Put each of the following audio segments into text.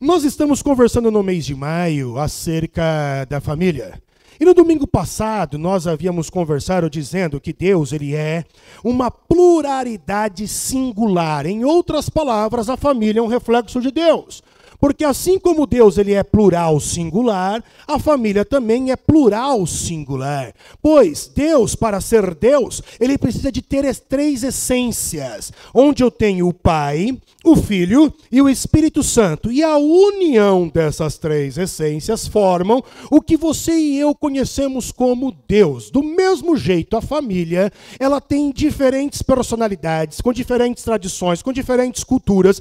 Nós estamos conversando no mês de maio acerca da família. E no domingo passado nós havíamos conversado dizendo que Deus ele é uma pluralidade singular. Em outras palavras, a família é um reflexo de Deus. Porque assim como Deus ele é plural singular, a família também é plural singular. Pois Deus, para ser Deus, ele precisa de ter as três essências, onde eu tenho o Pai, o Filho e o Espírito Santo. E a união dessas três essências formam o que você e eu conhecemos como Deus. Do mesmo jeito, a família, ela tem diferentes personalidades, com diferentes tradições, com diferentes culturas,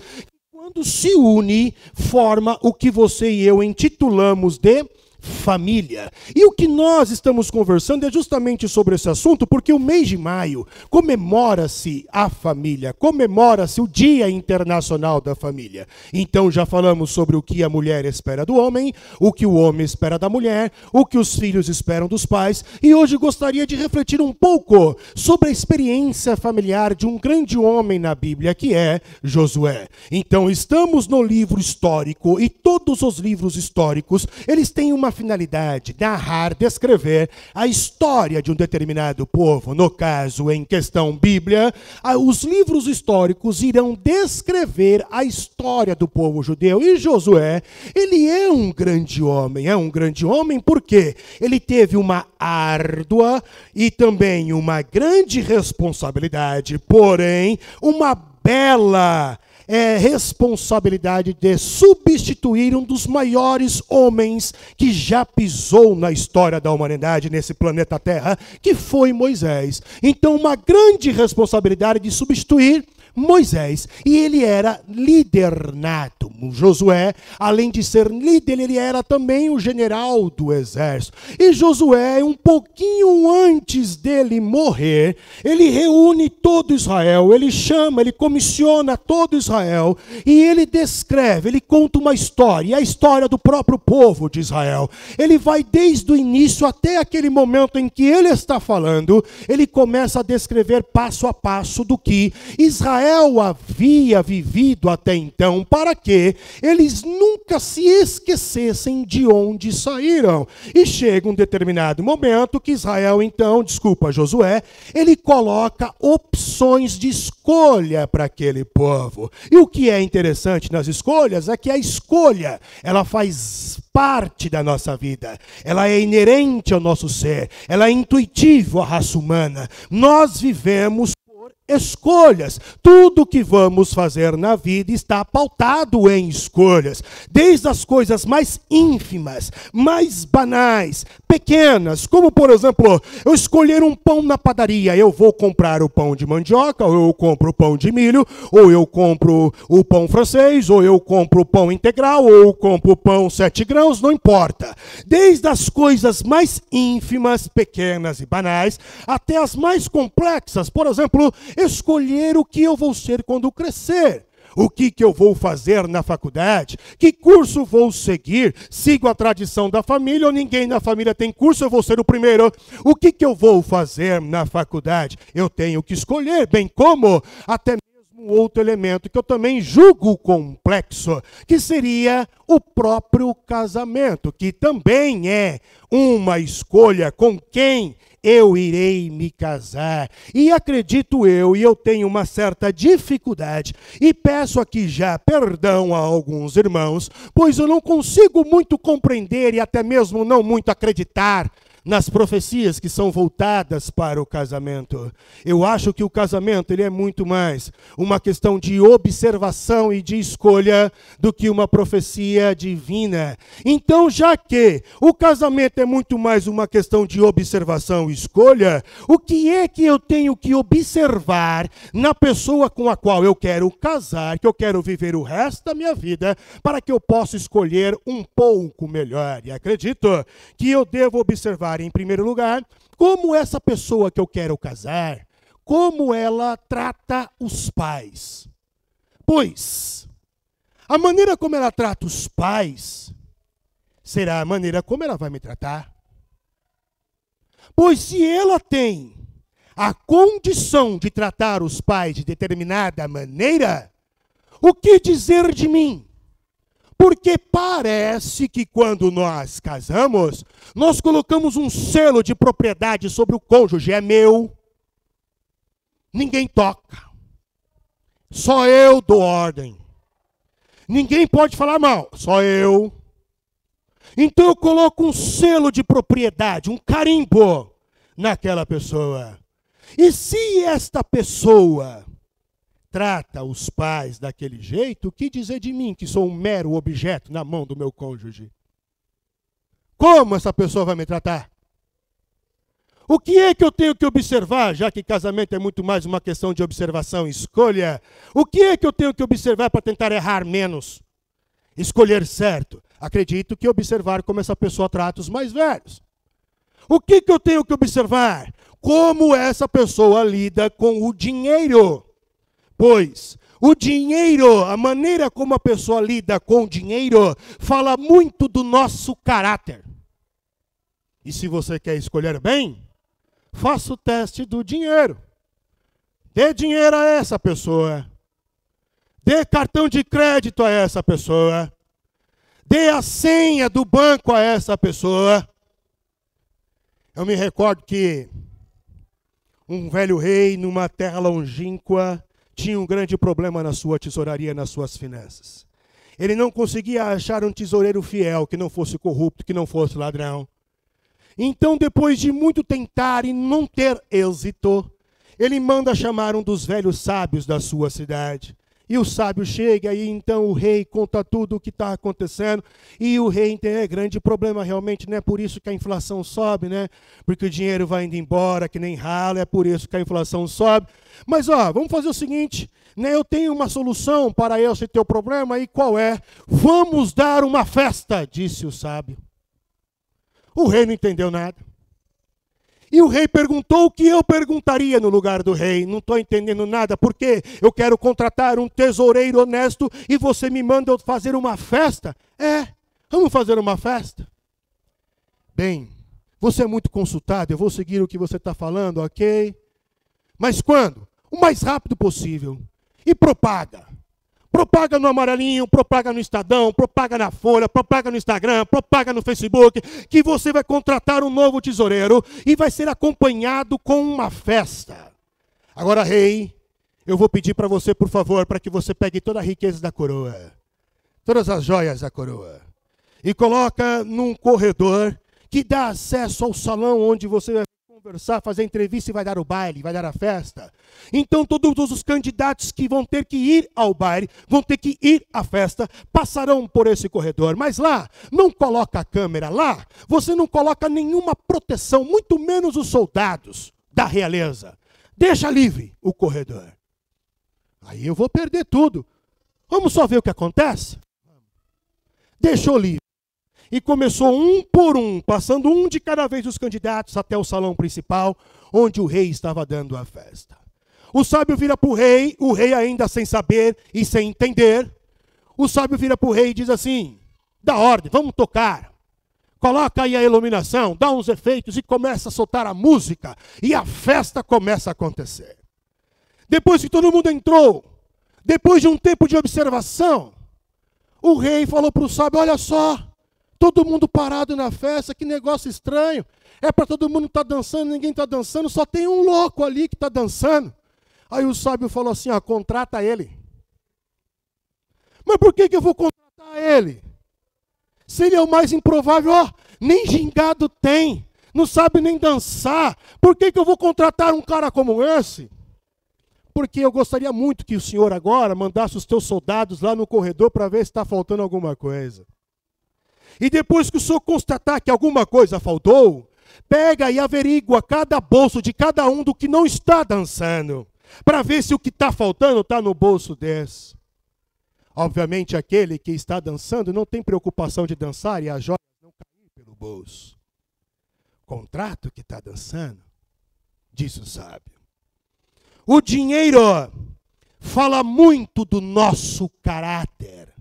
quando se une, forma o que você e eu intitulamos de família. E o que nós estamos conversando é justamente sobre esse assunto, porque o mês de maio comemora-se a família, comemora-se o Dia Internacional da Família. Então já falamos sobre o que a mulher espera do homem, o que o homem espera da mulher, o que os filhos esperam dos pais, e hoje gostaria de refletir um pouco sobre a experiência familiar de um grande homem na Bíblia, que é Josué. Então estamos no livro histórico e todos os livros históricos, eles têm uma finalidade narrar, descrever a história de um determinado povo. No caso, em questão Bíblia, os livros históricos irão descrever a história do povo judeu. E Josué, ele é um grande homem. É um grande homem porque ele teve uma árdua e também uma grande responsabilidade, porém, uma bela é, responsabilidade de substituir um dos maiores homens que já pisou na história da humanidade nesse planeta Terra, que foi Moisés. Então, uma grande responsabilidade de substituir Moisés. E ele era líder nato. Josué, além de ser líder, ele era também o general do exército. E Josué, um pouquinho antes dele morrer, ele reúne todo Israel, ele chama, ele comissiona todo Israel e ele descreve, ele conta uma história, a história do próprio povo de Israel. Ele vai desde o início até aquele momento em que ele está falando, ele começa a descrever passo a passo do que Israel Israel havia vivido até então, para que eles nunca se esquecessem de onde saíram. E chega um determinado momento que Israel, então, desculpa, Josué, ele coloca opções de escolha para aquele povo. E o que é interessante nas escolhas é que a escolha, ela faz parte da nossa vida, ela é inerente ao nosso ser, ela é intuitiva à raça humana. Nós vivemos escolhas. Tudo que vamos fazer na vida está pautado em escolhas, desde as coisas mais ínfimas, mais banais, pequenas, como por exemplo, eu escolher um pão na padaria, eu vou comprar o pão de mandioca, ou eu compro o pão de milho, ou eu compro o pão francês, ou eu compro o pão integral, ou eu compro o pão sete grãos, não importa. Desde as coisas mais ínfimas, pequenas e banais, até as mais complexas, por exemplo, escolher o que eu vou ser quando crescer. O que, que eu vou fazer na faculdade? Que curso vou seguir? Sigo a tradição da família ou ninguém na família tem curso, eu vou ser o primeiro? O que, que eu vou fazer na faculdade? Eu tenho que escolher, bem como até mesmo outro elemento que eu também julgo complexo, que seria o próprio casamento, que também é uma escolha com quem eu irei me casar. E acredito eu, e eu tenho uma certa dificuldade, e peço aqui já perdão a alguns irmãos, pois eu não consigo muito compreender e até mesmo não muito acreditar nas profecias que são voltadas para o casamento. Eu acho que o casamento ele é muito mais uma questão de observação e de escolha do que uma profecia divina. Então, já que o casamento é muito mais uma questão de observação e escolha, o que é que eu tenho que observar na pessoa com a qual eu quero casar, que eu quero viver o resto da minha vida, para que eu possa escolher um pouco melhor? E acredito que eu devo observar em primeiro lugar, como essa pessoa que eu quero casar, como ela trata os pais. Pois, a maneira como ela trata os pais será a maneira como ela vai me tratar. Pois se ela tem a condição de tratar os pais de determinada maneira, o que dizer de mim? Porque parece que quando nós casamos, nós colocamos um selo de propriedade sobre o cônjuge, é meu. Ninguém toca. Só eu dou ordem. Ninguém pode falar mal, só eu. Então eu coloco um selo de propriedade, um carimbo naquela pessoa. E se esta pessoa trata os pais daquele jeito, o que dizer de mim, que sou um mero objeto na mão do meu cônjuge? Como essa pessoa vai me tratar? O que é que eu tenho que observar, já que casamento é muito mais uma questão de observação e escolha? O que é que eu tenho que observar para tentar errar menos? Escolher certo. Acredito que observar como essa pessoa trata os mais velhos. O que, que eu tenho que observar? Como essa pessoa lida com o dinheiro. Pois o dinheiro, a maneira como a pessoa lida com o dinheiro, fala muito do nosso caráter. E se você quer escolher bem, faça o teste do dinheiro. Dê dinheiro a essa pessoa. Dê cartão de crédito a essa pessoa. Dê a senha do banco a essa pessoa. Eu me recordo que um velho rei numa terra longínqua tinha um grande problema na sua tesouraria, nas suas finanças. Ele não conseguia achar um tesoureiro fiel, que não fosse corrupto, que não fosse ladrão. Então, depois de muito tentar e não ter êxito, ele manda chamar um dos velhos sábios da sua cidade. E o sábio chega e então o rei conta tudo o que está acontecendo. E o rei tem é grande problema realmente, não é por isso que a inflação sobe, né? Porque o dinheiro vai indo embora, que nem ralo, é por isso que a inflação sobe. Mas ó, vamos fazer o seguinte, né? Eu tenho uma solução para esse teu problema, e qual é? Vamos dar uma festa, disse o sábio. O rei não entendeu nada. E o rei perguntou o que eu perguntaria no lugar do rei. Não estou entendendo nada, porque eu quero contratar um tesoureiro honesto e você me manda fazer uma festa? É, vamos fazer uma festa. Bem, você é muito consultado, eu vou seguir o que você está falando, ok? Mas quando? O mais rápido possível. E propaga. Propaga no amarelinho, propaga no Estadão, propaga na Folha, propaga no Instagram, propaga no Facebook, que você vai contratar um novo tesoureiro e vai ser acompanhado com uma festa. Agora, rei, eu vou pedir para você, por favor, para que você pegue toda a riqueza da coroa, todas as joias da coroa, e coloca num corredor que dá acesso ao salão onde você vai conversar, fazer entrevista e vai dar o baile, vai dar a festa. Então todos os candidatos que vão ter que ir ao baile, vão ter que ir à festa, passarão por esse corredor. Mas lá, não coloca a câmera lá, você não coloca nenhuma proteção, muito menos os soldados da realeza. Deixa livre o corredor. Aí eu vou perder tudo. Vamos só ver o que acontece? Deixou livre e começou um por um, passando um de cada vez dos candidatos até o salão principal, onde o rei estava dando a festa. O sábio vira para o rei, o rei ainda sem saber e sem entender. O sábio vira para o rei e diz assim: dá ordem, vamos tocar. Coloca aí a iluminação, dá uns efeitos e começa a soltar a música. E a festa começa a acontecer. Depois que todo mundo entrou, depois de um tempo de observação, o rei falou para o sábio: Olha só, Todo mundo parado na festa, que negócio estranho. É para todo mundo estar tá dançando, ninguém está dançando, só tem um louco ali que está dançando. Aí o sábio falou assim: ó, contrata ele. Mas por que, que eu vou contratar ele? Se ele é o mais improvável, ó, nem gingado tem, não sabe nem dançar. Por que, que eu vou contratar um cara como esse? Porque eu gostaria muito que o senhor agora mandasse os teus soldados lá no corredor para ver se está faltando alguma coisa. E depois que o senhor constatar que alguma coisa faltou, pega e averigua cada bolso de cada um do que não está dançando, para ver se o que está faltando está no bolso desse. Obviamente, aquele que está dançando não tem preocupação de dançar e as joias não cair pelo bolso. Contrato que está dançando, diz o sábio. O dinheiro fala muito do nosso caráter.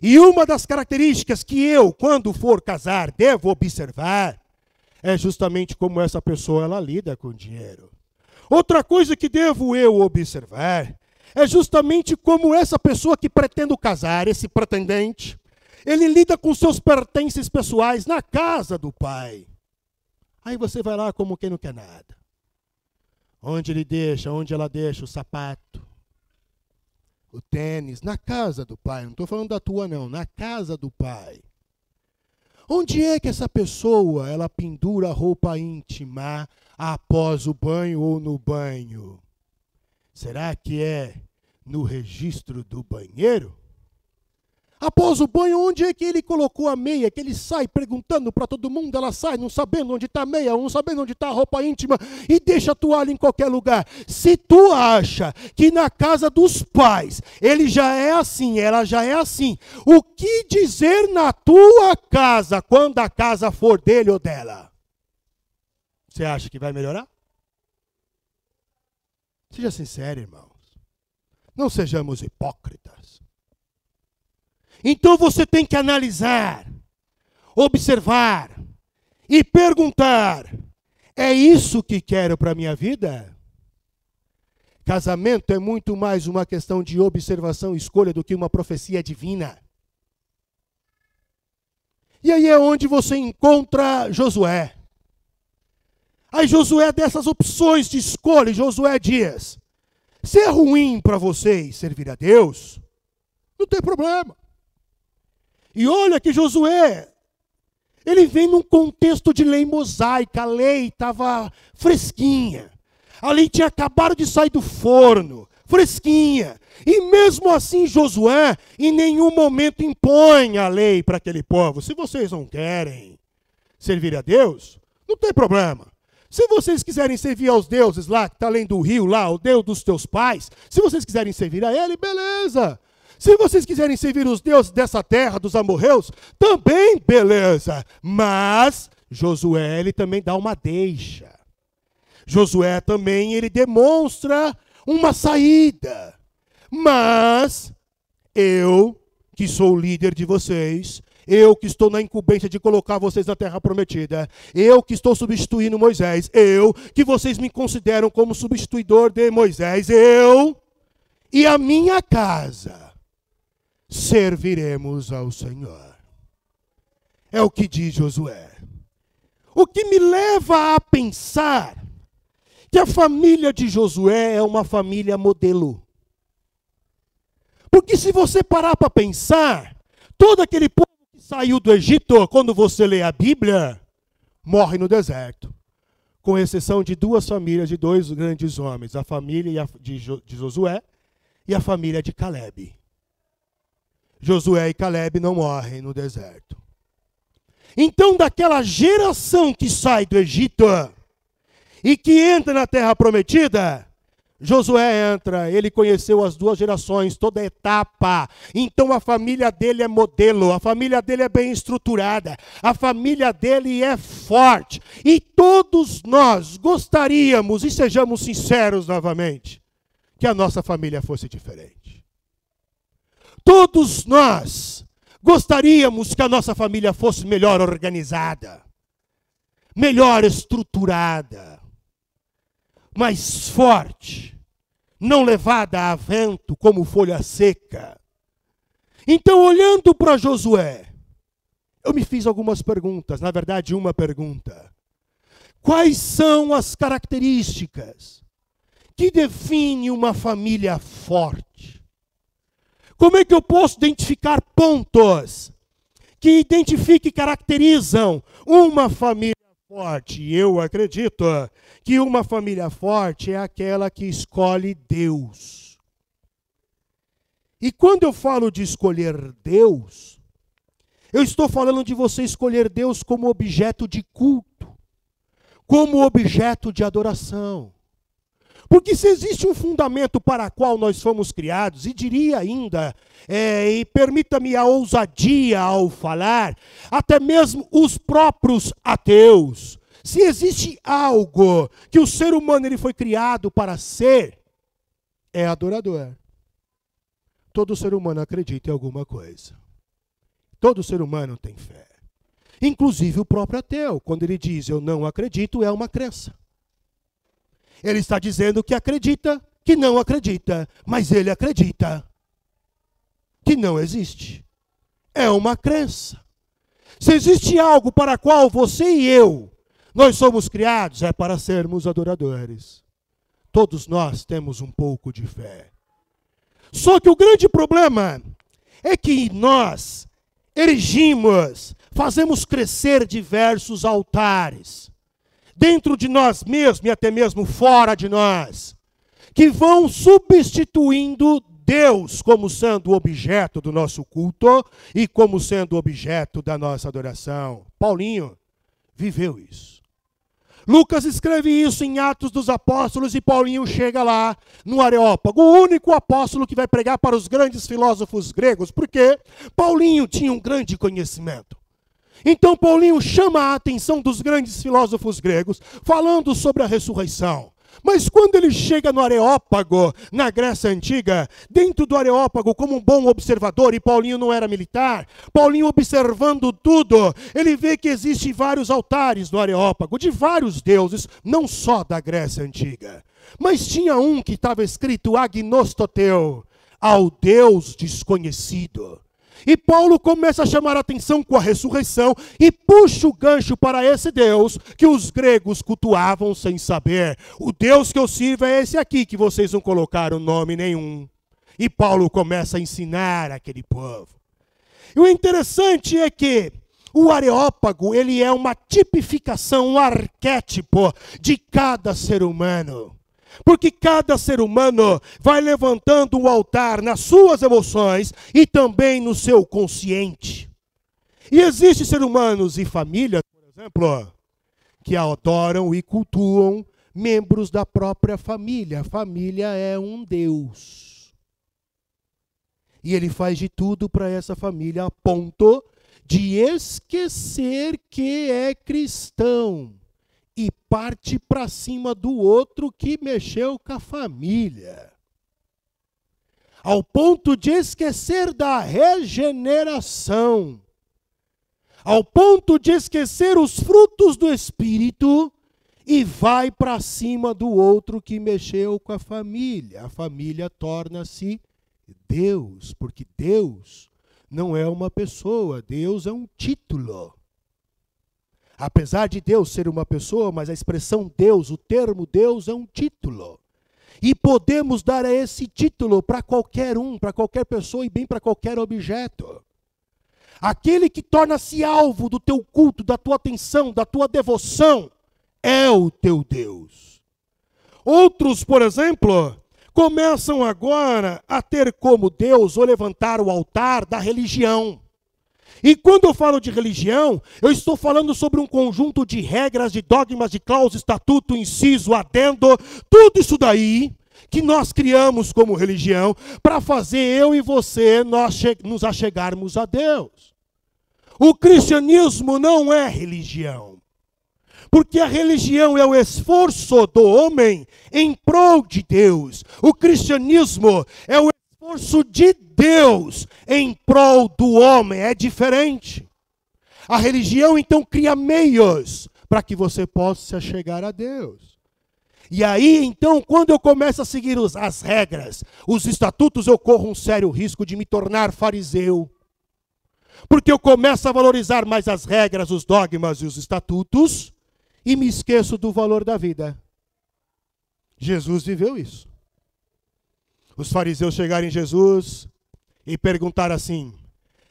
E uma das características que eu, quando for casar, devo observar é justamente como essa pessoa ela lida com o dinheiro. Outra coisa que devo eu observar é justamente como essa pessoa que pretendo casar, esse pretendente, Ele lida com seus pertences pessoais na casa do pai. Aí você vai lá como quem não quer nada. Onde ele deixa, onde ela deixa o sapato, o tênis, na casa do pai. Não estou falando da tua, não, na casa do pai. Onde é que essa pessoa ela pendura a roupa íntima após o banho ou no banho? Será que é no registro do banheiro? Após o banho, onde é que ele colocou a meia? Que ele sai perguntando para todo mundo, ela sai não sabendo onde está a meia, não sabendo onde está a roupa íntima e deixa a toalha em qualquer lugar. Se tu acha que na casa dos pais ele já é assim, ela já é assim, o que dizer na tua casa quando a casa for dele ou dela? Você acha que vai melhorar? Seja sincero, irmãos. Não sejamos hipócritas. Então você tem que analisar, observar e perguntar: é isso que quero para a minha vida? Casamento é muito mais uma questão de observação e escolha do que uma profecia divina. E aí é onde você encontra Josué. Aí Josué dessas opções de escolha, Josué diz: se é ruim para vocês servir a Deus, não tem problema. E olha que Josué, ele vem num contexto de lei mosaica, a lei estava fresquinha. A lei tinha acabado de sair do forno, fresquinha. E mesmo assim, Josué em nenhum momento impõe a lei para aquele povo. Se vocês não querem servir a Deus, não tem problema. Se vocês quiserem servir aos deuses lá, que está além do rio lá, o Deus dos teus pais, se vocês quiserem servir a ele, beleza. Se vocês quiserem servir os deuses dessa terra, dos amorreus, também beleza. Mas Josué ele também dá uma deixa. Josué também ele demonstra uma saída. Mas eu, que sou o líder de vocês, eu que estou na incumbência de colocar vocês na terra prometida, eu que estou substituindo Moisés, eu que vocês me consideram como substituidor de Moisés, eu e a minha casa serviremos ao Senhor. É o que diz Josué. O que me leva a pensar que a família de Josué é uma família modelo. Porque se você parar para pensar, todo aquele povo que saiu do Egito, quando você lê a Bíblia, morre no deserto. Com exceção de duas famílias de dois grandes homens, a família de Josué e a família de Caleb. Josué e Caleb não morrem no deserto. Então, daquela geração que sai do Egito e que entra na terra prometida, Josué entra, ele conheceu as duas gerações, toda a etapa. Então a família dele é modelo, a família dele é bem estruturada, a família dele é forte. E todos nós gostaríamos, e sejamos sinceros novamente, que a nossa família fosse diferente. Todos nós gostaríamos que a nossa família fosse melhor organizada, melhor estruturada, mais forte, não levada a vento como folha seca. Então, olhando para Josué, eu me fiz algumas perguntas, na verdade, uma pergunta. Quais são as características que definem uma família forte? Como é que eu posso identificar pontos que identifiquem e caracterizam uma família forte? Eu acredito que uma família forte é aquela que escolhe Deus. E quando eu falo de escolher Deus, eu estou falando de você escolher Deus como objeto de culto, como objeto de adoração. Porque se existe um fundamento para qual nós fomos criados, e diria ainda, é, e permita-me a ousadia ao falar, até mesmo os próprios ateus, se existe algo que o ser humano ele foi criado para ser, é adorador. Todo ser humano acredita em alguma coisa. Todo ser humano tem fé. Inclusive o próprio ateu, quando ele diz eu não acredito, é uma crença. Ele está dizendo que acredita, que não acredita, mas ele acredita que não existe. é uma crença. Se existe algo para qual você e eu, nós somos criados, é para sermos adoradores. Todos nós temos um pouco de fé. Só que o grande problema é que nós erigimos, fazemos crescer diversos altares, dentro de nós mesmos e até mesmo fora de nós, que vão substituindo Deus como sendo o objeto do nosso culto e como sendo o objeto da nossa adoração. Paulinho viveu isso. Lucas escreve isso em Atos dos Apóstolos e Paulinho chega lá no Areópago, o único apóstolo que vai pregar para os grandes filósofos gregos, porque Paulinho tinha um grande conhecimento. Então Paulinho chama a atenção dos grandes filósofos gregos, falando sobre a ressurreição. Mas quando ele chega no Areópago, na Grécia Antiga, dentro do Areópago, como um bom observador, e Paulinho não era militar, Paulinho observando tudo, ele vê que existem vários altares no Areópago, de vários deuses, não só da Grécia Antiga. Mas tinha um que estava escrito Agnostoteu, ao Deus desconhecido. E Paulo começa a chamar a atenção com a ressurreição e puxa o gancho para esse Deus que os gregos cultuavam sem saber. O Deus que eu sirvo é esse aqui, que vocês não colocaram nome nenhum. E Paulo começa a ensinar aquele povo. E o interessante é que o Areópago, ele é uma tipificação, um arquétipo de cada ser humano. Porque cada ser humano vai levantando um altar nas suas emoções e também no seu consciente. E existem seres humanos e famílias, por exemplo, que adoram e cultuam membros da própria família. A família é um Deus. E ele faz de tudo para essa família a ponto de esquecer que é cristão parte para cima do outro que mexeu com a família. Ao ponto de esquecer da regeneração. Ao ponto de esquecer os frutos do Espírito e vai para cima do outro que mexeu com a família. A família torna-se Deus, porque Deus não é uma pessoa, Deus é um título. Apesar de Deus ser uma pessoa, mas a expressão Deus, o termo Deus é um título. E podemos dar esse título para qualquer um, para qualquer pessoa e bem para qualquer objeto. Aquele que torna-se alvo do teu culto, da tua atenção, da tua devoção, é o teu Deus. Outros, por exemplo, começam agora a ter como Deus ou levantar o altar da religião. E quando eu falo de religião, eu estou falando sobre um conjunto de regras, de dogmas, de cláusulas, estatuto, inciso, adendo, tudo isso daí que nós criamos como religião para fazer eu e você nós nos achegarmos a Deus. O cristianismo não é religião. Porque a religião é o esforço do homem em prol de Deus. O cristianismo é o esforço de Deus em prol do homem. É diferente. A religião então cria meios para que você possa chegar a Deus. E aí, então, quando eu começo a seguir as regras, os estatutos, eu corro um sério risco de me tornar fariseu. Porque eu começo a valorizar mais as regras, os dogmas e os estatutos e me esqueço do valor da vida. Jesus viveu isso os fariseus chegarem em Jesus e perguntar assim: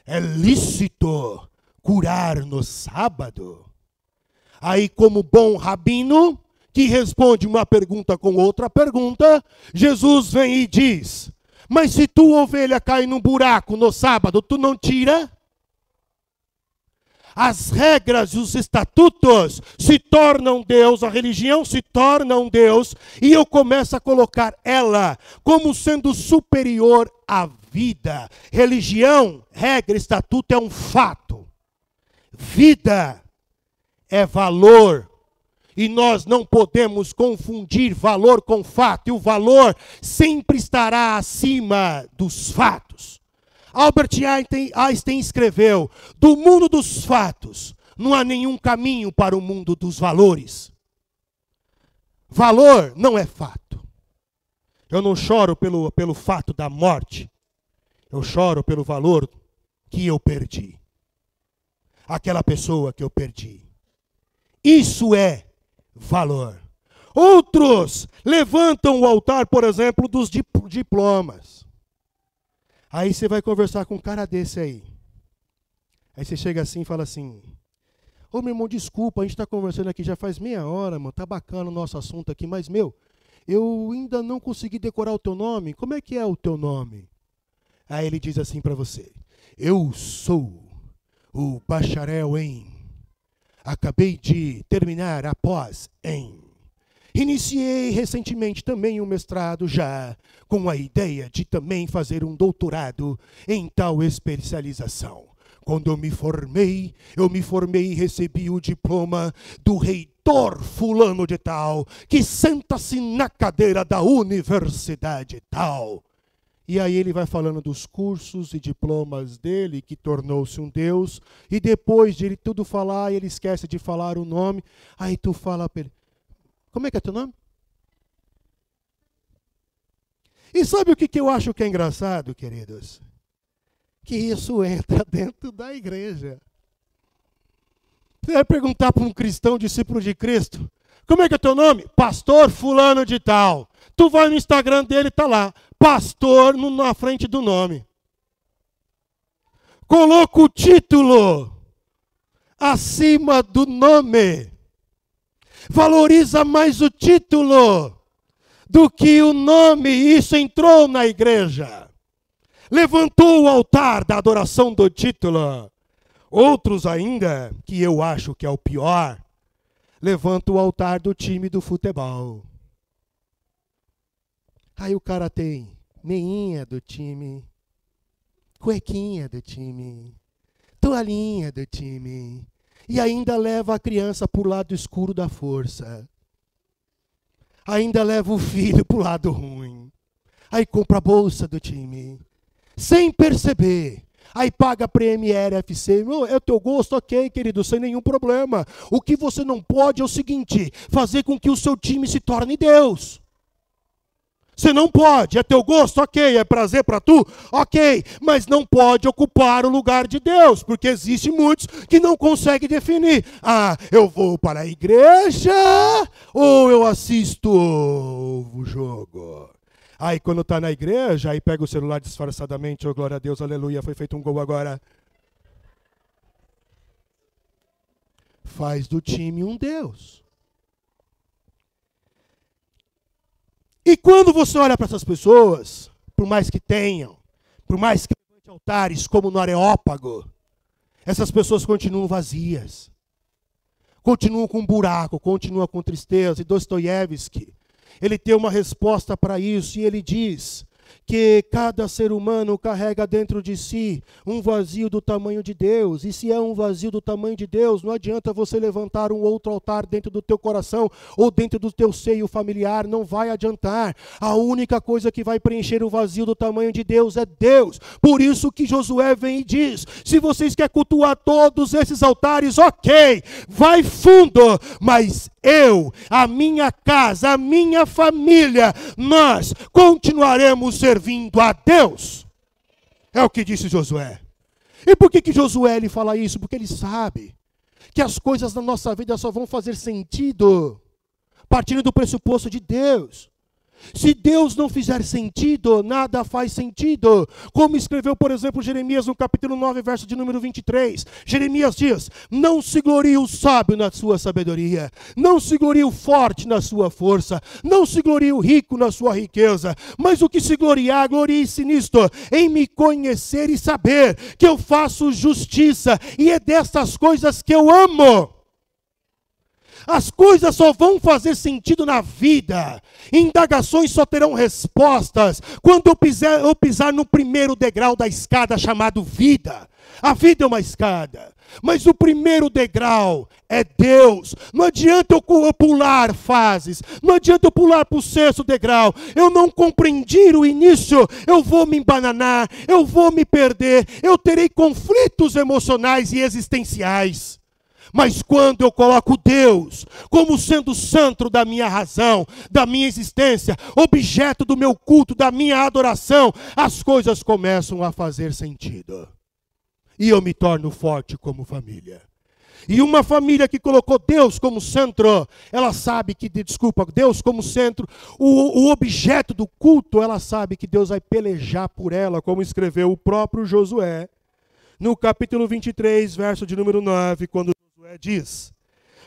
é lícito curar no sábado? Aí, como bom rabino, que responde uma pergunta com outra pergunta, Jesus vem e diz: Mas se tua ovelha cai num buraco no sábado, tu não tira? As regras os estatutos se tornam Deus, a religião se torna um Deus, e eu começo a colocar ela como sendo superior à vida. Religião, regra, estatuto é um fato. Vida é valor. E nós não podemos confundir valor com fato, e o valor sempre estará acima dos fatos. Albert Einstein escreveu: do mundo dos fatos não há nenhum caminho para o mundo dos valores. Valor não é fato. Eu não choro pelo, pelo fato da morte. Eu choro pelo valor que eu perdi. Aquela pessoa que eu perdi. Isso é valor. Outros levantam o altar, por exemplo, dos diplomas. Aí você vai conversar com um cara desse aí. Aí você chega assim e fala assim: Ô meu irmão, desculpa, a gente está conversando aqui já faz meia hora, mano. Tá bacana o nosso assunto aqui, mas meu, eu ainda não consegui decorar o teu nome. Como é que é o teu nome? Aí ele diz assim para você: Eu sou o bacharel em. Acabei de terminar após em. Iniciei recentemente também um mestrado já, com a ideia de também fazer um doutorado em tal especialização. Quando eu me formei, eu me formei e recebi o diploma do reitor fulano de tal, que senta-se na cadeira da universidade tal. E aí ele vai falando dos cursos e diplomas dele, que tornou-se um Deus. E depois de ele tudo falar, ele esquece de falar o nome. Aí tu fala para ele: Como é que é teu nome? E sabe o que, que eu acho que é engraçado, queridos? Que isso entra dentro da igreja. Você vai perguntar para um cristão, discípulo de Cristo: Como é que é teu nome? Pastor Fulano de Tal. Tu vai no Instagram dele, tá lá pastor no, na frente do nome. Coloca o título acima do nome. Valoriza mais o título do que o nome. Isso entrou na igreja. Levantou o altar da adoração do título. Outros ainda, que eu acho que é o pior, levanta o altar do time do futebol. Aí o cara tem meinha do time, cuequinha do time, toalhinha do time, e ainda leva a criança para o lado escuro da força. Ainda leva o filho para o lado ruim. Aí compra a bolsa do time, sem perceber. Aí paga a Premier FC. é o teu gosto, ok, querido, sem nenhum problema. O que você não pode é o seguinte: fazer com que o seu time se torne Deus. Você não pode, é teu gosto, ok, é prazer para tu, ok, mas não pode ocupar o lugar de Deus, porque existe muitos que não conseguem definir. Ah, eu vou para a igreja ou eu assisto o jogo? Aí quando está na igreja, aí pega o celular disfarçadamente, oh glória a Deus, aleluia, foi feito um gol agora. Faz do time um Deus. E quando você olha para essas pessoas, por mais que tenham, por mais que levante altares como no Areópago, essas pessoas continuam vazias. Continuam com um buraco, continuam com tristeza. E Dostoiévski, ele tem uma resposta para isso e ele diz: que cada ser humano carrega dentro de si um vazio do tamanho de Deus. E se é um vazio do tamanho de Deus, não adianta você levantar um outro altar dentro do teu coração ou dentro do teu seio familiar, não vai adiantar. A única coisa que vai preencher o vazio do tamanho de Deus é Deus. Por isso que Josué vem e diz: se vocês querem cultuar todos esses altares, ok, vai fundo, mas eu, a minha casa, a minha família, nós continuaremos servindo a Deus. É o que disse Josué. E por que, que Josué ele fala isso? Porque ele sabe que as coisas na nossa vida só vão fazer sentido partindo do pressuposto de Deus. Se Deus não fizer sentido, nada faz sentido. Como escreveu, por exemplo, Jeremias no capítulo 9, verso de número 23. Jeremias diz: Não se glorie o sábio na sua sabedoria, não se glorie o forte na sua força, não se glorie o rico na sua riqueza, mas o que se gloriar, glorie-se nisto, em me conhecer e saber que eu faço justiça, e é destas coisas que eu amo. As coisas só vão fazer sentido na vida. Indagações só terão respostas quando eu pisar, eu pisar no primeiro degrau da escada chamado vida. A vida é uma escada. Mas o primeiro degrau é Deus. Não adianta eu pular fases. Não adianta eu pular para o sexto degrau. Eu não compreendi o início. Eu vou me embananar. Eu vou me perder. Eu terei conflitos emocionais e existenciais. Mas quando eu coloco Deus como sendo o centro da minha razão, da minha existência, objeto do meu culto, da minha adoração, as coisas começam a fazer sentido. e eu me torno forte como família. E uma família que colocou Deus como centro, ela sabe que, desculpa, Deus como centro, o, o objeto do culto, ela sabe que Deus vai pelejar por ela, como escreveu o próprio Josué, no capítulo 23, verso de número 9, quando diz: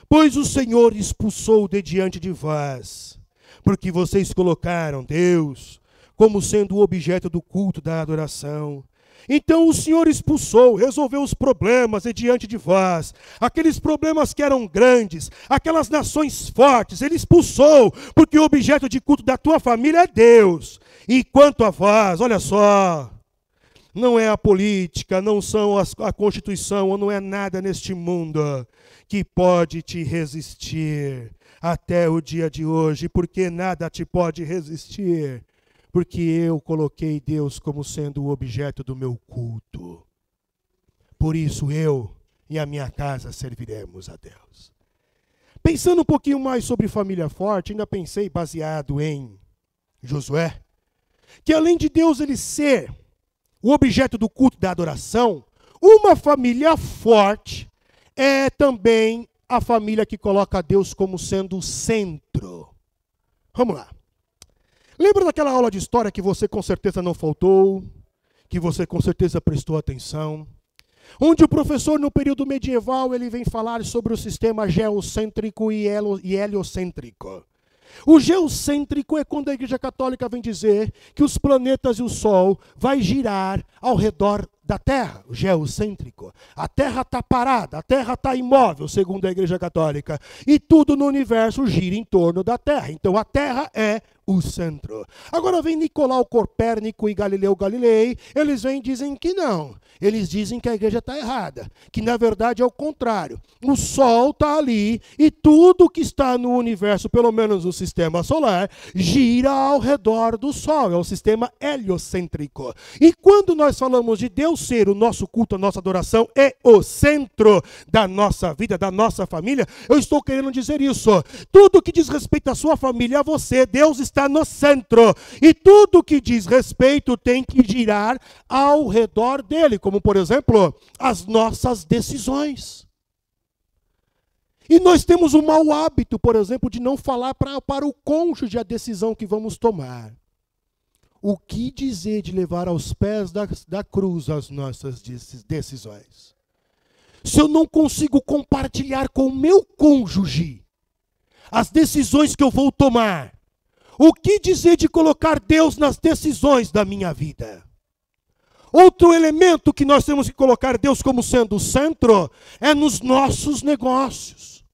Pois o Senhor expulsou de diante de vós, porque vocês colocaram Deus como sendo o objeto do culto da adoração. Então o Senhor expulsou, resolveu os problemas e diante de vós, aqueles problemas que eram grandes, aquelas nações fortes, ele expulsou, porque o objeto de culto da tua família é Deus. E quanto a vós, olha só, não é a política, não são a Constituição, ou não é nada neste mundo que pode te resistir até o dia de hoje, porque nada te pode resistir porque eu coloquei Deus como sendo o objeto do meu culto. Por isso eu e a minha casa serviremos a Deus. Pensando um pouquinho mais sobre família forte, ainda pensei baseado em Josué, que além de Deus ele ser o objeto do culto da adoração, uma família forte é também a família que coloca Deus como sendo o centro. Vamos lá. Lembra daquela aula de história que você com certeza não faltou, que você com certeza prestou atenção? Onde o professor, no período medieval, ele vem falar sobre o sistema geocêntrico e heliocêntrico. O geocêntrico é quando a Igreja Católica vem dizer que os planetas e o Sol vai girar ao redor da Terra, o geocêntrico. A Terra está parada, a Terra está imóvel, segundo a Igreja Católica. E tudo no universo gira em torno da Terra. Então a Terra é o centro. Agora vem Nicolau Copérnico e Galileu Galilei, eles vêm e dizem que não. Eles dizem que a igreja está errada, que na verdade é o contrário. O Sol está ali e tudo que está no universo, pelo menos no sistema solar, gira ao redor do Sol. É o sistema heliocêntrico. E quando nós falamos de Deus ser o nosso culto, a nossa adoração, é o centro da nossa vida, da nossa família, eu estou querendo dizer isso. Tudo que diz respeito à sua família, a você, Deus está no centro. E tudo que diz respeito tem que girar ao redor dele, como por exemplo, as nossas decisões. E nós temos o mau hábito, por exemplo, de não falar pra, para o cônjuge a decisão que vamos tomar. O que dizer de levar aos pés da, da cruz as nossas decisões? Se eu não consigo compartilhar com o meu cônjuge as decisões que eu vou tomar, o que dizer de colocar Deus nas decisões da minha vida? Outro elemento que nós temos que colocar Deus como sendo o centro é nos nossos negócios.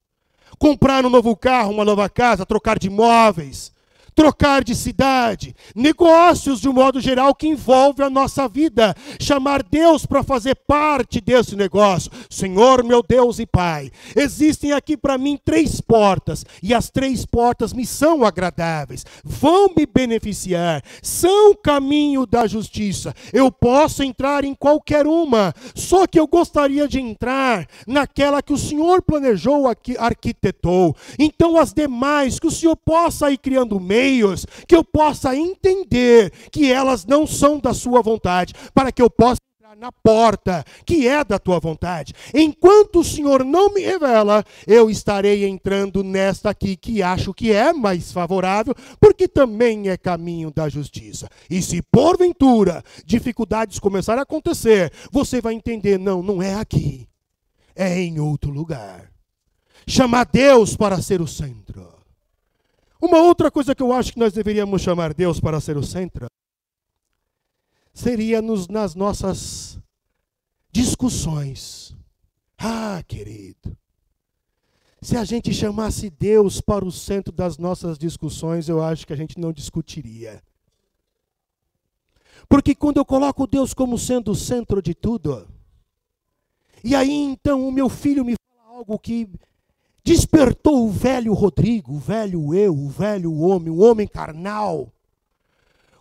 Comprar um novo carro, uma nova casa, trocar de imóveis, trocar de cidade, negócios de um modo geral que envolve a nossa vida, chamar Deus para fazer parte desse negócio. Senhor, meu Deus e Pai, existem aqui para mim três portas e as três portas me são agradáveis, vão me beneficiar, são caminho da justiça. Eu posso entrar em qualquer uma, só que eu gostaria de entrar naquela que o Senhor planejou, arquitetou. Então as demais que o Senhor possa ir criando meio meios que eu possa entender que elas não são da sua vontade, para que eu possa entrar na porta que é da tua vontade. Enquanto o Senhor não me revela, eu estarei entrando nesta aqui que acho que é mais favorável, porque também é caminho da justiça. E se porventura dificuldades começarem a acontecer, você vai entender, não, não é aqui. É em outro lugar. Chamar Deus para ser o centro. Uma outra coisa que eu acho que nós deveríamos chamar Deus para ser o centro seria nos, nas nossas discussões. Ah, querido, se a gente chamasse Deus para o centro das nossas discussões, eu acho que a gente não discutiria. Porque quando eu coloco Deus como sendo o centro de tudo, e aí então o meu filho me fala algo que despertou o velho Rodrigo, o velho eu, o velho homem, o homem carnal.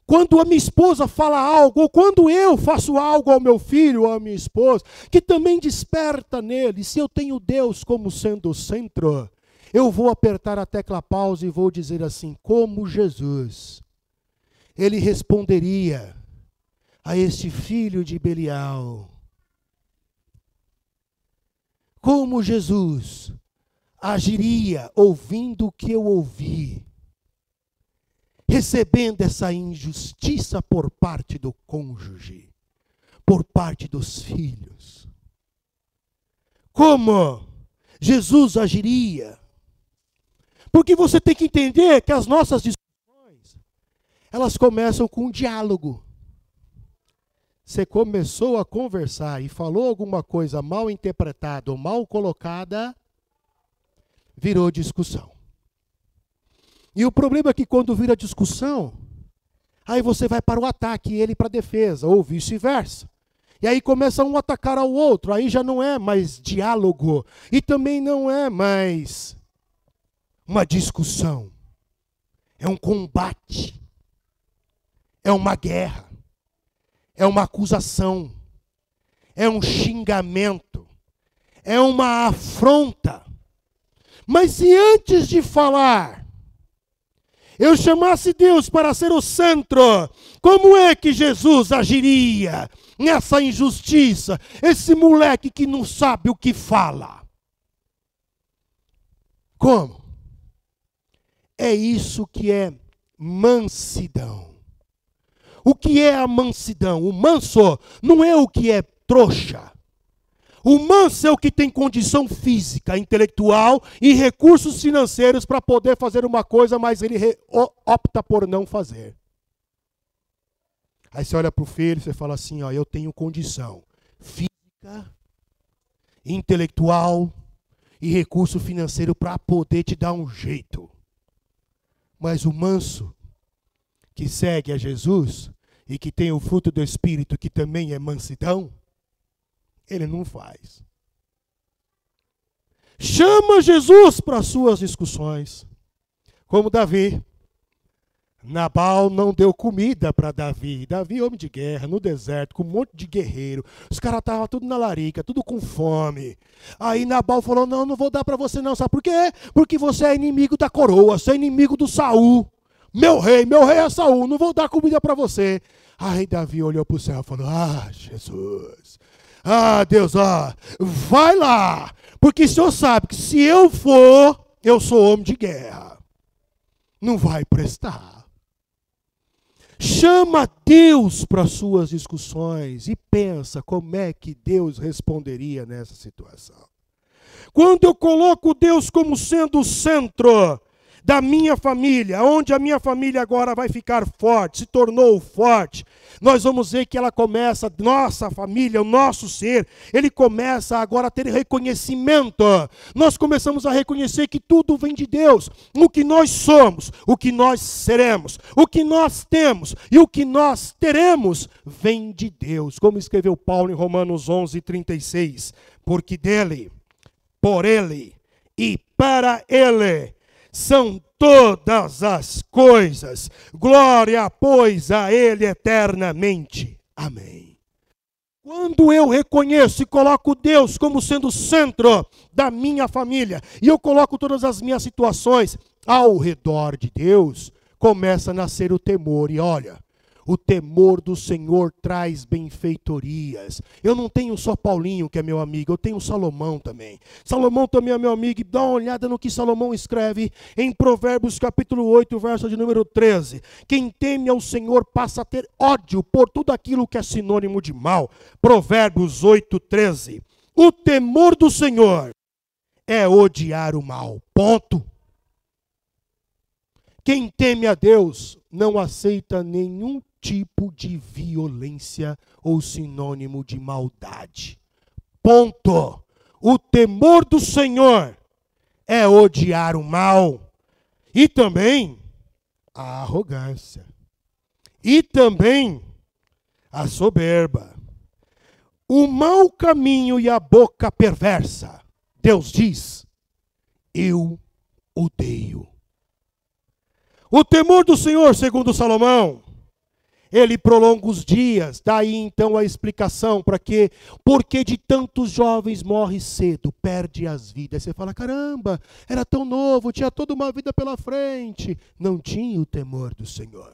Quando a minha esposa fala algo, ou quando eu faço algo ao meu filho ou à minha esposa, que também desperta nele, se eu tenho Deus como sendo o centro, eu vou apertar a tecla pausa e vou dizer assim: como Jesus, ele responderia a este filho de Belial: como Jesus agiria ouvindo o que eu ouvi, recebendo essa injustiça por parte do cônjuge, por parte dos filhos. Como Jesus agiria? Porque você tem que entender que as nossas discussões, elas começam com um diálogo. Você começou a conversar e falou alguma coisa mal interpretada ou mal colocada, virou discussão. E o problema é que quando vira discussão, aí você vai para o ataque e ele para a defesa, ou vice-versa. E aí começa um a atacar ao outro, aí já não é mais diálogo, e também não é mais uma discussão, é um combate, é uma guerra, é uma acusação, é um xingamento, é uma afronta. Mas se antes de falar, eu chamasse Deus para ser o centro, como é que Jesus agiria nessa injustiça? Esse moleque que não sabe o que fala. Como? É isso que é mansidão. O que é a mansidão? O manso não é o que é trouxa. O manso é o que tem condição física, intelectual e recursos financeiros para poder fazer uma coisa, mas ele opta por não fazer. Aí você olha para o filho e você fala assim: ó, eu tenho condição física, intelectual e recurso financeiro para poder te dar um jeito. Mas o manso, que segue a Jesus e que tem o fruto do Espírito, que também é mansidão, ele não faz. Chama Jesus para suas discussões, como Davi. Nabal não deu comida para Davi. Davi, homem de guerra, no deserto, com um monte de guerreiro. Os caras estavam tudo na larica, tudo com fome. Aí Nabal falou: Não, não vou dar para você, não. Sabe por quê? Porque você é inimigo da coroa, você é inimigo do Saul. Meu rei, meu rei é Saul, não vou dar comida para você. Aí Davi olhou para o céu e falou: Ah, Jesus. Ah, Deus, ó, vai lá. Porque o senhor sabe que se eu for, eu sou homem de guerra. Não vai prestar. Chama Deus para suas discussões e pensa como é que Deus responderia nessa situação. Quando eu coloco Deus como sendo o centro, da minha família, onde a minha família agora vai ficar forte, se tornou forte. Nós vamos ver que ela começa, nossa família, o nosso ser, ele começa agora a ter reconhecimento. Nós começamos a reconhecer que tudo vem de Deus. O que nós somos, o que nós seremos, o que nós temos e o que nós teremos vem de Deus. Como escreveu Paulo em Romanos 11, 36. Porque dele, por ele e para ele são todas as coisas. Glória, pois, a Ele eternamente. Amém. Quando eu reconheço e coloco Deus como sendo o centro da minha família, e eu coloco todas as minhas situações ao redor de Deus, começa a nascer o temor. E olha, o temor do Senhor traz benfeitorias. Eu não tenho só Paulinho, que é meu amigo, eu tenho Salomão também. Salomão também é meu amigo, e dá uma olhada no que Salomão escreve em Provérbios capítulo 8, verso de número 13. Quem teme ao Senhor passa a ter ódio por tudo aquilo que é sinônimo de mal. Provérbios 8, 13. O temor do Senhor é odiar o mal. Ponto. Quem teme a Deus não aceita nenhum tipo de violência ou sinônimo de maldade. Ponto. O temor do Senhor é odiar o mal e também a arrogância e também a soberba. O mau caminho e a boca perversa. Deus diz: Eu odeio. O temor do Senhor, segundo Salomão, ele prolonga os dias. Daí então a explicação para que, porque de tantos jovens morre cedo, perde as vidas. Você fala: caramba, era tão novo, tinha toda uma vida pela frente. Não tinha o temor do Senhor.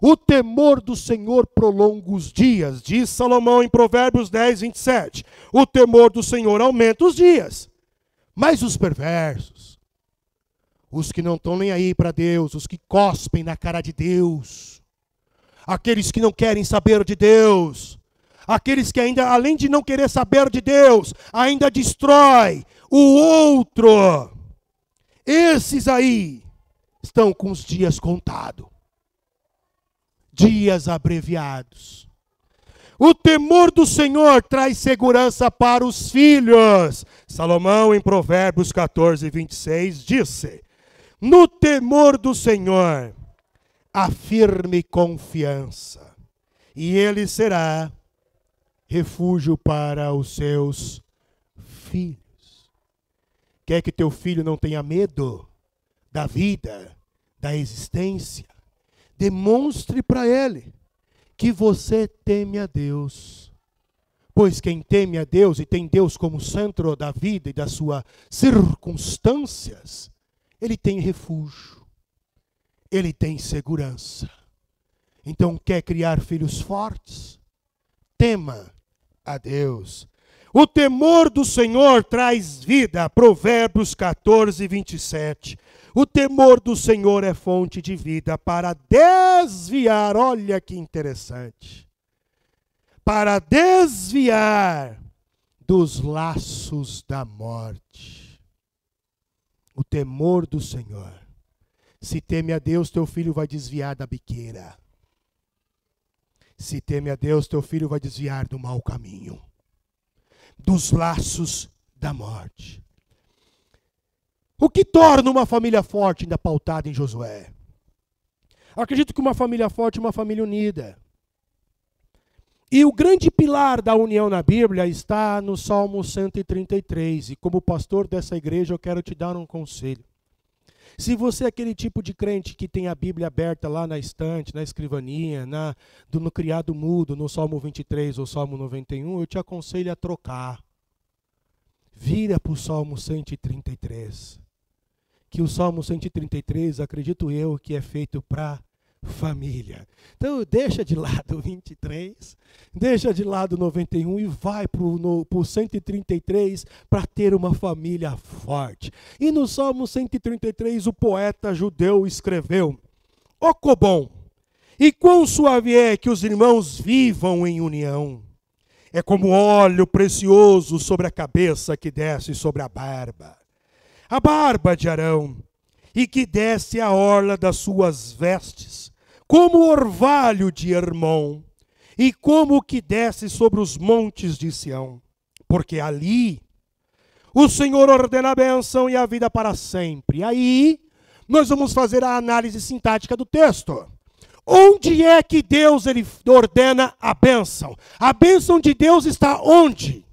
O temor do Senhor prolonga os dias, diz Salomão em Provérbios 10, 27. O temor do Senhor aumenta os dias. Mas os perversos, os que não estão nem aí para Deus, os que cospem na cara de Deus, aqueles que não querem saber de Deus, aqueles que ainda, além de não querer saber de Deus, ainda destrói o outro. Esses aí estão com os dias contados dias abreviados. O temor do Senhor traz segurança para os filhos. Salomão, em Provérbios 14, 26, disse: No temor do Senhor, afirme confiança, e ele será refúgio para os seus filhos. Quer que teu filho não tenha medo da vida, da existência? Demonstre para ele que você teme a Deus. Pois quem teme a Deus e tem Deus como centro da vida e das suas circunstâncias, ele tem refúgio, ele tem segurança. Então, quer criar filhos fortes? Tema a Deus. O temor do Senhor traz vida. Provérbios 14, 27. O temor do Senhor é fonte de vida para desviar, olha que interessante. Para desviar dos laços da morte. O temor do Senhor. Se teme a Deus, teu filho vai desviar da biqueira. Se teme a Deus, teu filho vai desviar do mau caminho, dos laços da morte. O que torna uma família forte, ainda pautada em Josué? Acredito que uma família forte é uma família unida. E o grande pilar da união na Bíblia está no Salmo 133. E como pastor dessa igreja, eu quero te dar um conselho. Se você é aquele tipo de crente que tem a Bíblia aberta lá na estante, na escrivaninha, na, do, no criado mudo, no Salmo 23 ou Salmo 91, eu te aconselho a trocar. Vira para o Salmo 133 que o Salmo 133, acredito eu, que é feito para família. Então deixa de lado o 23, deixa de lado o 91 e vai para o 133 para ter uma família forte. E no Salmo 133 o poeta judeu escreveu: Ó Cobom, e quão suave é que os irmãos vivam em união. É como óleo precioso sobre a cabeça que desce sobre a barba a barba de Arão, e que desce a orla das suas vestes, como orvalho de Hermon, e como o que desce sobre os montes de Sião, porque ali o Senhor ordena a bênção e a vida para sempre. Aí nós vamos fazer a análise sintática do texto. Onde é que Deus ele ordena a bênção? A bênção de Deus está onde?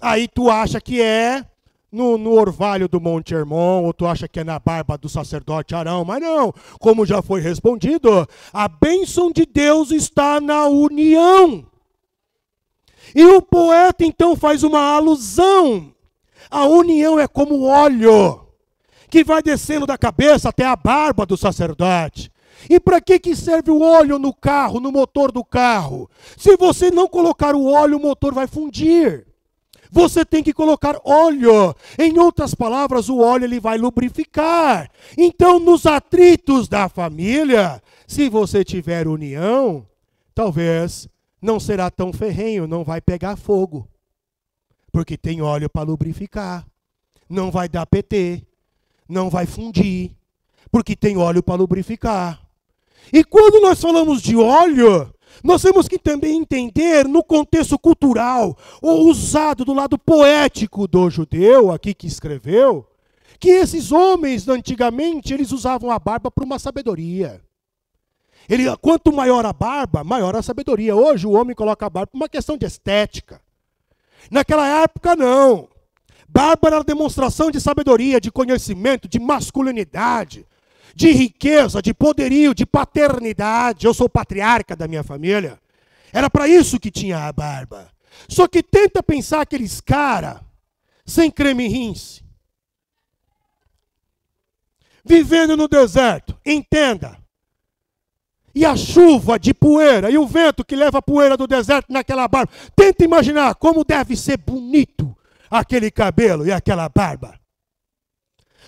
Aí tu acha que é no, no, orvalho do Monte Hermon, ou tu acha que é na barba do sacerdote Arão, mas não, como já foi respondido, a bênção de Deus está na união. E o poeta então faz uma alusão. A união é como óleo que vai descendo da cabeça até a barba do sacerdote. E para que, que serve o óleo no carro, no motor do carro? Se você não colocar o óleo, o motor vai fundir você tem que colocar óleo. Em outras palavras, o óleo ele vai lubrificar. Então, nos atritos da família, se você tiver união, talvez não será tão ferrenho, não vai pegar fogo. Porque tem óleo para lubrificar. Não vai dar PT, não vai fundir, porque tem óleo para lubrificar. E quando nós falamos de óleo, nós temos que também entender no contexto cultural, ou usado do lado poético do judeu, aqui que escreveu, que esses homens antigamente eles usavam a barba para uma sabedoria. Ele, quanto maior a barba, maior a sabedoria. Hoje o homem coloca a barba por uma questão de estética. Naquela época não. Barba era demonstração de sabedoria, de conhecimento, de masculinidade de riqueza, de poderio, de paternidade. Eu sou patriarca da minha família. Era para isso que tinha a barba. Só que tenta pensar aqueles cara sem creme rinse. Vivendo no deserto. Entenda. E a chuva de poeira e o vento que leva a poeira do deserto naquela barba. Tenta imaginar como deve ser bonito aquele cabelo e aquela barba.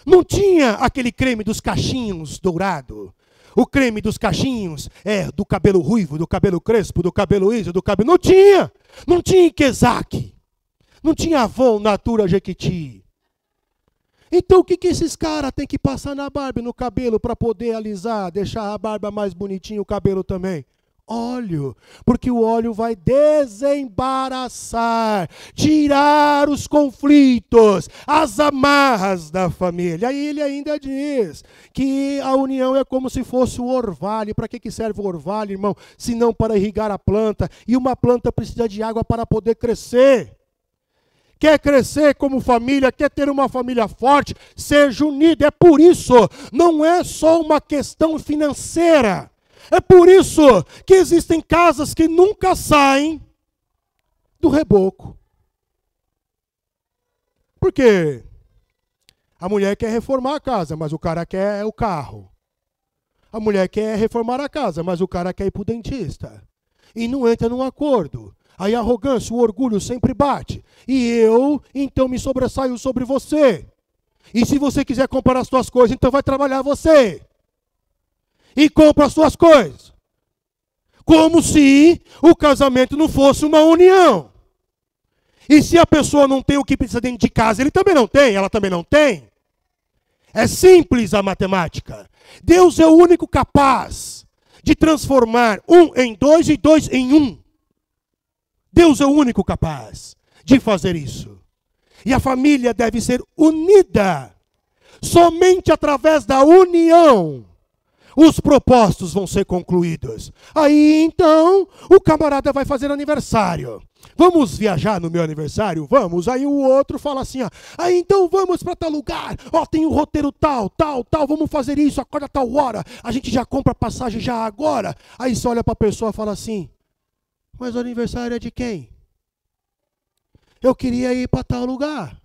Não tinha aquele creme dos cachinhos dourado. O creme dos cachinhos é do cabelo ruivo, do cabelo crespo, do cabelo liso, do cabelo. Não tinha. Não tinha Kezak. Não tinha Avon Natura Jequiti. Então o que, que esses caras têm que passar na barba e no cabelo para poder alisar, deixar a barba mais bonitinha o cabelo também? Óleo, porque o óleo vai desembaraçar, tirar os conflitos, as amarras da família. Aí ele ainda diz que a união é como se fosse o orvalho. Para que, que serve o orvalho, irmão? Se não para irrigar a planta. E uma planta precisa de água para poder crescer. Quer crescer como família, quer ter uma família forte, seja unido. É por isso, não é só uma questão financeira é por isso que existem casas que nunca saem do reboco. Por quê? A mulher quer reformar a casa, mas o cara quer o carro. A mulher quer reformar a casa, mas o cara quer ir para o dentista. E não entra num acordo. Aí a arrogância, o orgulho sempre bate. E eu, então, me sobressaio sobre você. E se você quiser comprar as suas coisas, então vai trabalhar você e compra as suas coisas. Como se o casamento não fosse uma união. E se a pessoa não tem o que precisa dentro de casa, ele também não tem, ela também não tem. É simples a matemática. Deus é o único capaz de transformar um em dois e dois em um. Deus é o único capaz de fazer isso. E a família deve ser unida. Somente através da união os propósitos vão ser concluídos. Aí então, o camarada vai fazer aniversário. Vamos viajar no meu aniversário? Vamos. Aí o outro fala assim: ó, aí então vamos para tal lugar. Ó, tem o um roteiro tal, tal, tal. Vamos fazer isso, acorda tal hora. A gente já compra passagem já agora. Aí você olha para a pessoa e fala assim: mas o aniversário é de quem? Eu queria ir para tal lugar.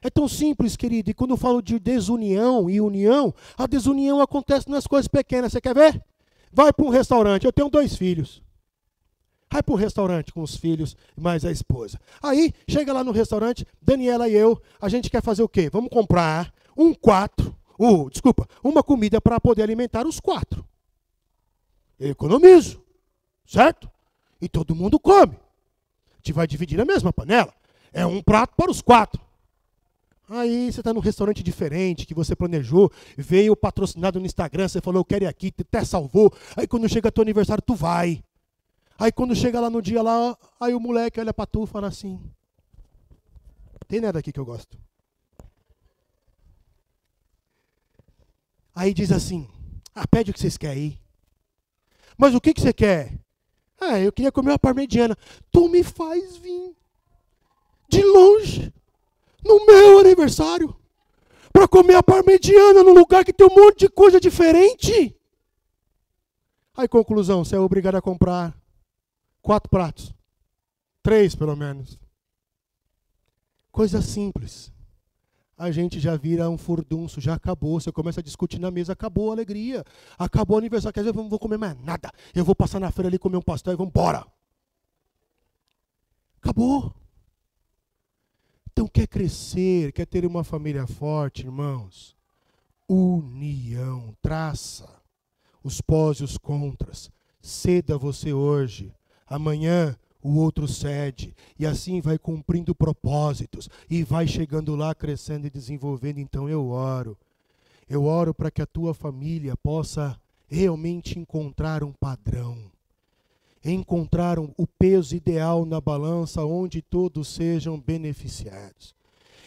É tão simples, querido. E quando eu falo de desunião e união, a desunião acontece nas coisas pequenas. Você quer ver? Vai para um restaurante. Eu tenho dois filhos. Vai para o restaurante com os filhos mais a esposa. Aí, chega lá no restaurante, Daniela e eu, a gente quer fazer o quê? Vamos comprar um quatro, uh, desculpa, uma comida para poder alimentar os quatro. Eu economizo, certo? E todo mundo come. A gente vai dividir a mesma panela. É um prato para os quatro. Aí você está num restaurante diferente que você planejou, veio patrocinado no Instagram, você falou, eu quero ir aqui, até salvou. Aí quando chega teu aniversário, tu vai. Aí quando chega lá no dia lá, aí o moleque olha para tu e fala assim: Tem nada aqui que eu gosto. Aí diz assim: Ah, pede o que vocês querem aí. Mas o que, que você quer? Ah, eu queria comer uma parmegiana. Tu me faz vir de longe no meu aniversário para comer a parmegiana num lugar que tem um monte de coisa diferente. Aí, conclusão, você é obrigado a comprar quatro pratos. Três, pelo menos. Coisa simples. A gente já vira um furdunço, já acabou. Você começa a discutir na mesa, acabou a alegria. Acabou o aniversário. Quer dizer, eu não vou comer mais nada. Eu vou passar na feira ali comer um pastel e vamos embora. Acabou. Então, quer crescer, quer ter uma família forte, irmãos? União, traça os pós e os contras. Ceda você hoje, amanhã o outro cede, e assim vai cumprindo propósitos, e vai chegando lá, crescendo e desenvolvendo. Então eu oro. Eu oro para que a tua família possa realmente encontrar um padrão encontraram o peso ideal na balança onde todos sejam beneficiados.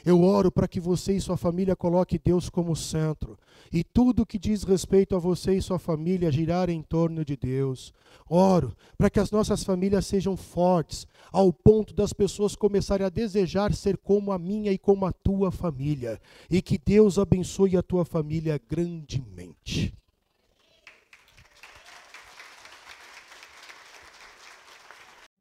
Eu oro para que você e sua família coloque Deus como centro e tudo que diz respeito a você e sua família girar em torno de Deus. Oro para que as nossas famílias sejam fortes ao ponto das pessoas começarem a desejar ser como a minha e como a tua família e que Deus abençoe a tua família grandemente.